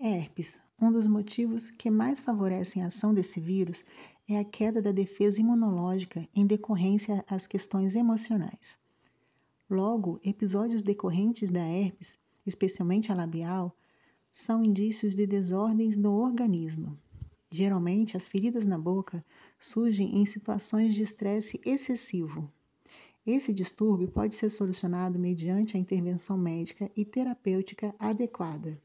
Herpes. Um dos motivos que mais favorecem a ação desse vírus é a queda da defesa imunológica em decorrência às questões emocionais. Logo, episódios decorrentes da herpes, especialmente a labial, são indícios de desordens no organismo. Geralmente, as feridas na boca surgem em situações de estresse excessivo. Esse distúrbio pode ser solucionado mediante a intervenção médica e terapêutica adequada.